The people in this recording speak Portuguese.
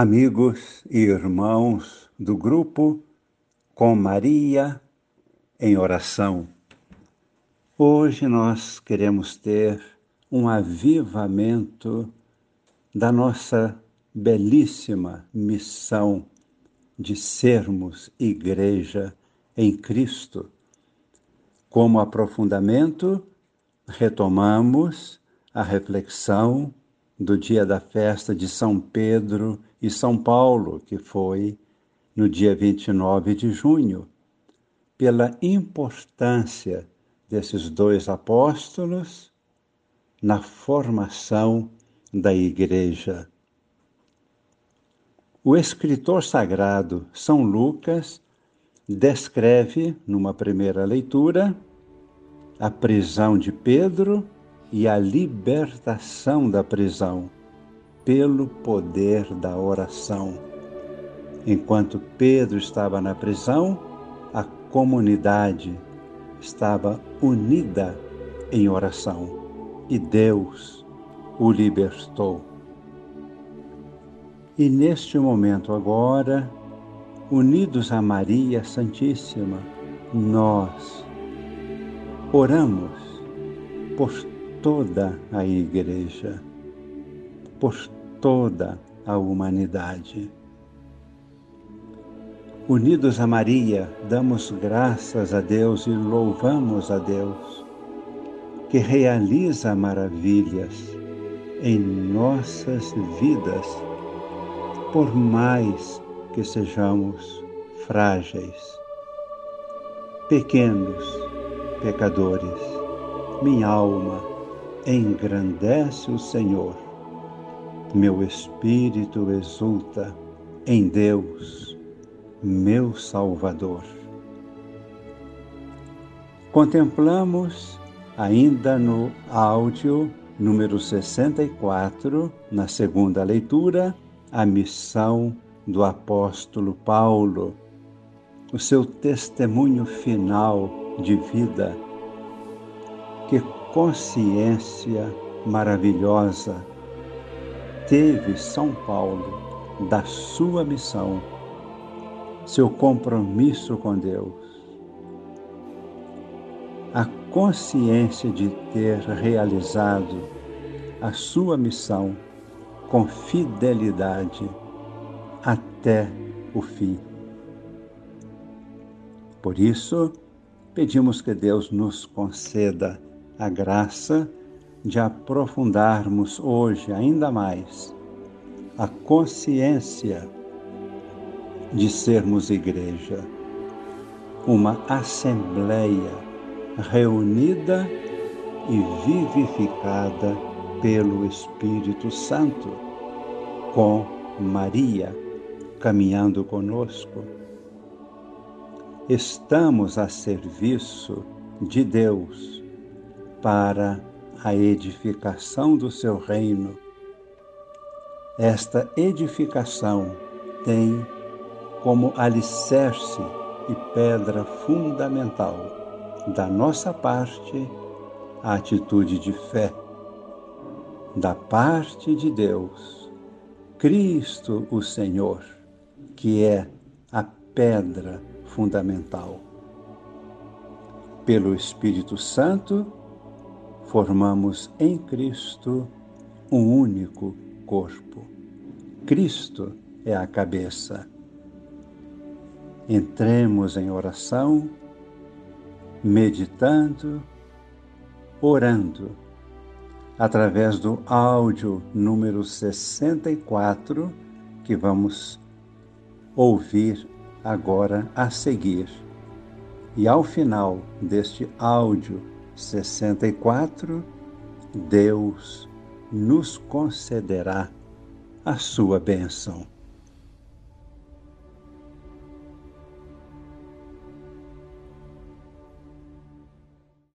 amigos e irmãos do grupo Com Maria em Oração. Hoje nós queremos ter um avivamento da nossa belíssima missão de sermos igreja em Cristo. Como aprofundamento, retomamos a reflexão do dia da festa de São Pedro e São Paulo, que foi no dia 29 de junho, pela importância desses dois apóstolos na formação da Igreja. O escritor sagrado São Lucas descreve, numa primeira leitura, a prisão de Pedro e a libertação da prisão pelo poder da oração. Enquanto Pedro estava na prisão, a comunidade estava unida em oração e Deus o libertou. E neste momento agora, unidos a Maria Santíssima, nós oramos por toda a Igreja, por toda a humanidade. Unidos a Maria, damos graças a Deus e louvamos a Deus, que realiza maravilhas em nossas vidas, por mais que sejamos frágeis, pequenos pecadores. Minha alma engrandece o Senhor meu espírito exulta em Deus, meu Salvador. Contemplamos ainda no áudio número 64, na segunda leitura, a missão do apóstolo Paulo, o seu testemunho final de vida. Que consciência maravilhosa teve São Paulo da sua missão, seu compromisso com Deus, a consciência de ter realizado a sua missão com fidelidade até o fim. Por isso, pedimos que Deus nos conceda a graça de aprofundarmos hoje ainda mais a consciência de sermos igreja, uma assembleia reunida e vivificada pelo Espírito Santo, com Maria caminhando conosco. Estamos a serviço de Deus para a edificação do seu reino. Esta edificação tem como alicerce e pedra fundamental da nossa parte a atitude de fé. Da parte de Deus, Cristo o Senhor, que é a pedra fundamental. Pelo Espírito Santo, formamos em Cristo um único corpo. Cristo é a cabeça. Entremos em oração, meditando, orando, através do áudio número 64 que vamos ouvir agora a seguir. E ao final deste áudio 64, Deus nos concederá a sua bênção.